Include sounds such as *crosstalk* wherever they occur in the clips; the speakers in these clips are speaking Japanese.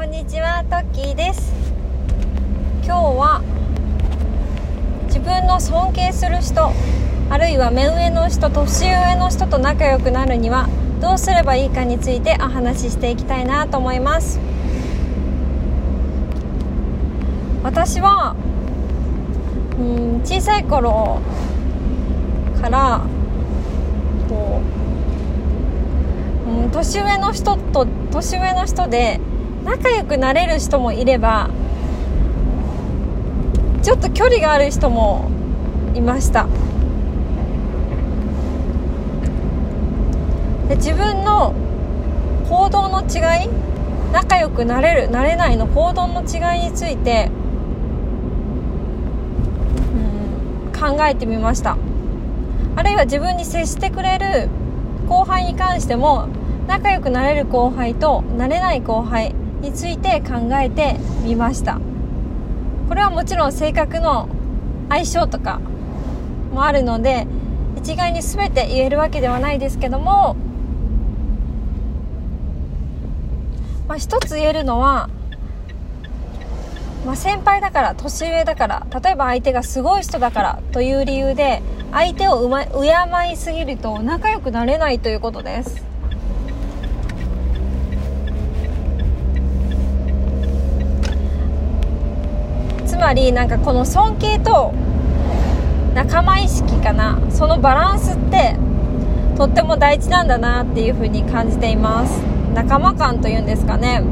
こんにちは、トッキーです。今日は自分の尊敬する人、あるいは目上の人、年上の人と仲良くなるにはどうすればいいかについてお話ししていきたいなと思います。私はうん小さい頃からこう、うん、年上の人と年上の人で仲良くなれる人もいればちょっと距離がある人もいました。で自分の行動の違い仲良くなれるなれないの行動の違いについて考えてみました。あるいは自分に接してくれる後輩に関しても仲良くなれる後輩となれない後輩について考えてみました。これはもちろん性格の相性とかもあるので一概に全て言えるわけではないですけども、まあ、一つ言えるのはまあ、先輩だから年上だから例えば相手がすごい人だからという理由で相手をうま敬いすぎると仲良くなれないということですつまりなんかこの尊敬と仲間意識かな。そのバランスってとっても大事なんだなっていうふうに感じています。仲間感というんですかね。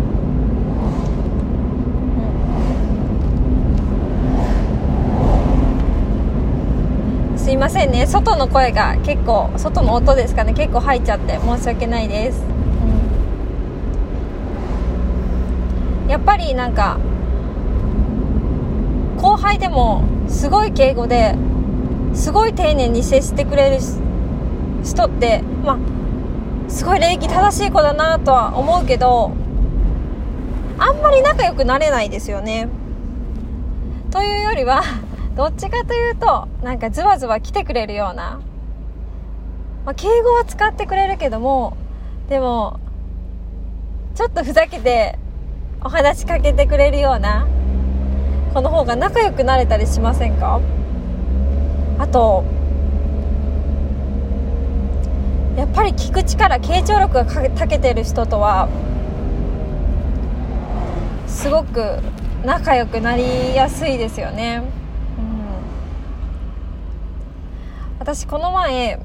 すいませんね。外の声が結構外の音ですかね。結構入っちゃって申し訳ないです、うん、やっぱりなんか後輩でもすごい敬語ですごい丁寧に接してくれる人ってまあすごい礼儀正しい子だなとは思うけどあんまり仲良くなれないですよね。というよりはどっちかというとなんかズワズワ来てくれるような、まあ、敬語は使ってくれるけどもでもちょっとふざけてお話しかけてくれるようなこの方が仲良くなれたりしませんか？あとやっぱり聞く力傾聴力がたけてる人とはすごく仲良くなりやすいですよね。私この前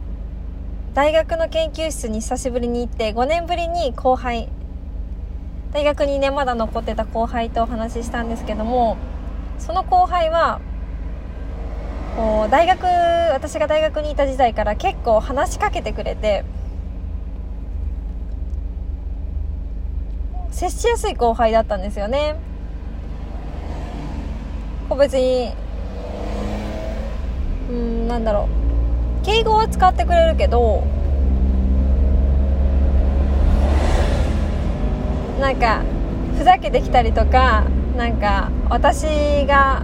大学の研究室に久しぶりに行って5年ぶりに後輩大学にねまだ残ってた後輩とお話ししたんですけどもその後輩はこう大学私が大学にいた時代から結構話しかけてくれて接しやすい後輩だったんですよね。こう別にうんなんだろう。敬語は使ってくれるけどなんかふざけてきたりとかなんか私が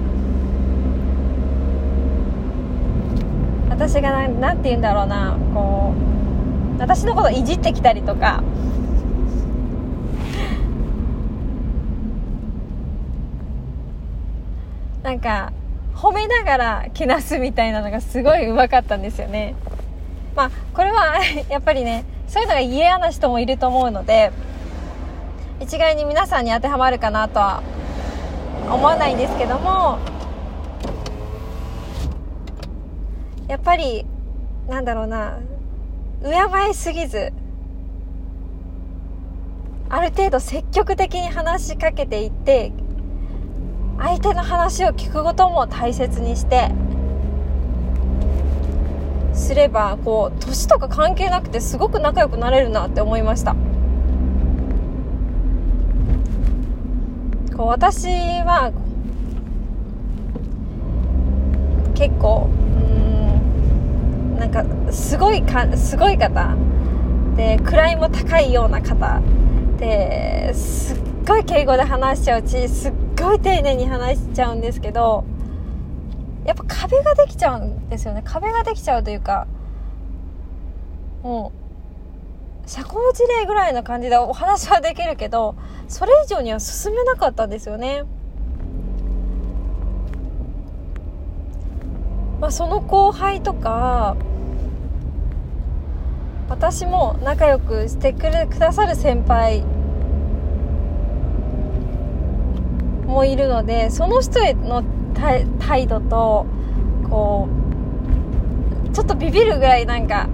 私が何て言うんだろうなこう私のこといじってきたりとかなんか褒めながらけなすみたいなのがすごいうまかったんですよね。まあこれは *laughs* やっぱりねそういうのが嫌な人もいると思うので一概に皆さんに当てはまるかなとは思わないんですけどもやっぱりなんだろうな敬いすぎずある程度積極的に話しかけていって相手の話を聞くことも大切にしてすればこう年とか関係なくてすごく仲良くなれるなって思いました。こう私は結構うんなんかすごいかすごい方。で位も高いような方。ですっごい敬語で話しちゃうしすっごい丁寧に話しちゃうんですけどやっぱ壁ができちゃうんですよね。壁ができちゃうというかもう社交辞令ぐらいの感じでお話はできるけどそれ以上には進めなかったんですよね。まあ、その後輩とか私も仲良くしてくれくださる先輩もいるのでその人への態度とこうちょっとビビるぐらいなんか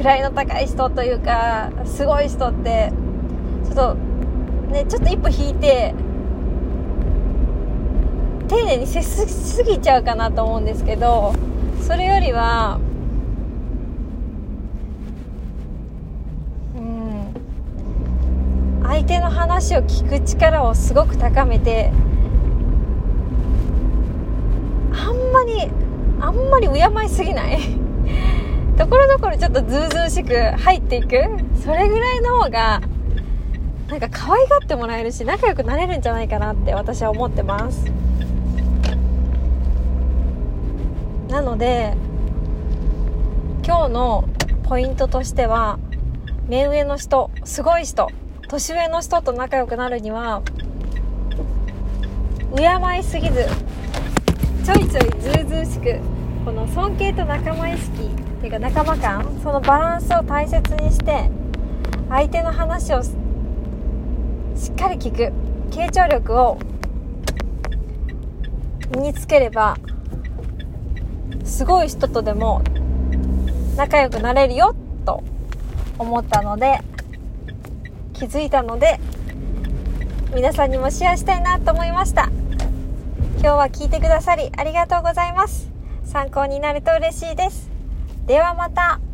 位の高い人というかすごい人ってちょっとねちょっと一歩引いて丁寧に接しすぎちゃうかなと思うんですけどそれよりはうん相手の話を聞く力をすごく高めてあんまりあんまり敬いすぎない？ところどころちょっとずうずうしく入っていく。それぐらいの方がなんか可愛がってもらえるし仲良くなれるんじゃないかなって私は思ってます。なので今日のポイントとしては目上の人すごい人年上の人と仲良くなるには敬いすぎずちょいちょいずうずうしくこの尊敬と仲間意識ていうか仲間感そのバランスを大切にして相手の話をしっかり聞く。傾聴力を身につければすごい人とでも仲良くなれるよと思ったので気づいたので皆さんにもシェアしたいなと思いました。今日は聞いてくださりありがとうございます。参考になると嬉しいです。ではまた。